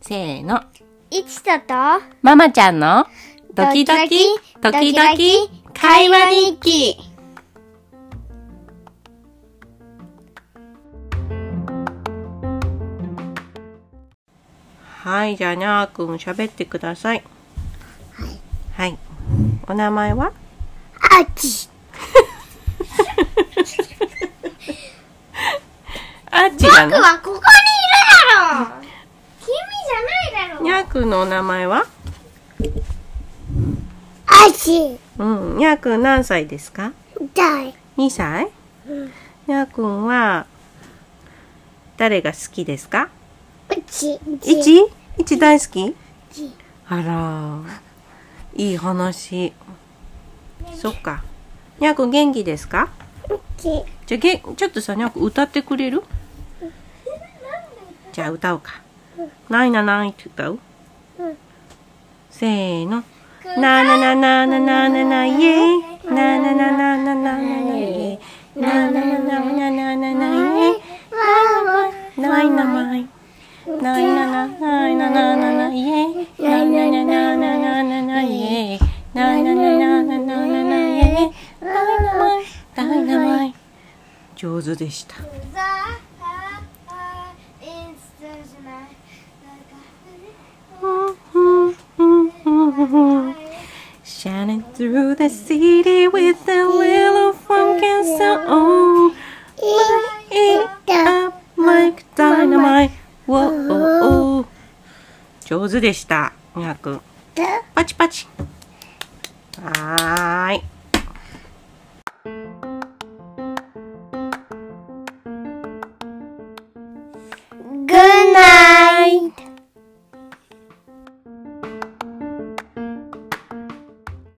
せーの。いちとと、ママちゃんのドキドキ、ドキドキ、会話日記。はい、じゃあにゃーくん喋ってください。はい。はい。お名前は？あち。あっちなの？僕はここにいるだろう。君じゃないだろう。にゃーくんのお名前は？あち。うん。にゃーくん何歳ですか？だい。2歳？にゃーくんは誰が好きですか？うち。いち。いち大好き？ち。あら。いい話。そっか。にゃーくん元気ですか？ち。じゃあげちょっとさにゃん歌ってくれる？じゃあ歌おうか「ないなない」って歌ううん。せーの「ななななななななイエイ」「なななななな上手でした。Shining through the city with the wheel of funk and sound. Light up like dynamite. Whoa. 上手でした。にゃくん。パチパチ。あ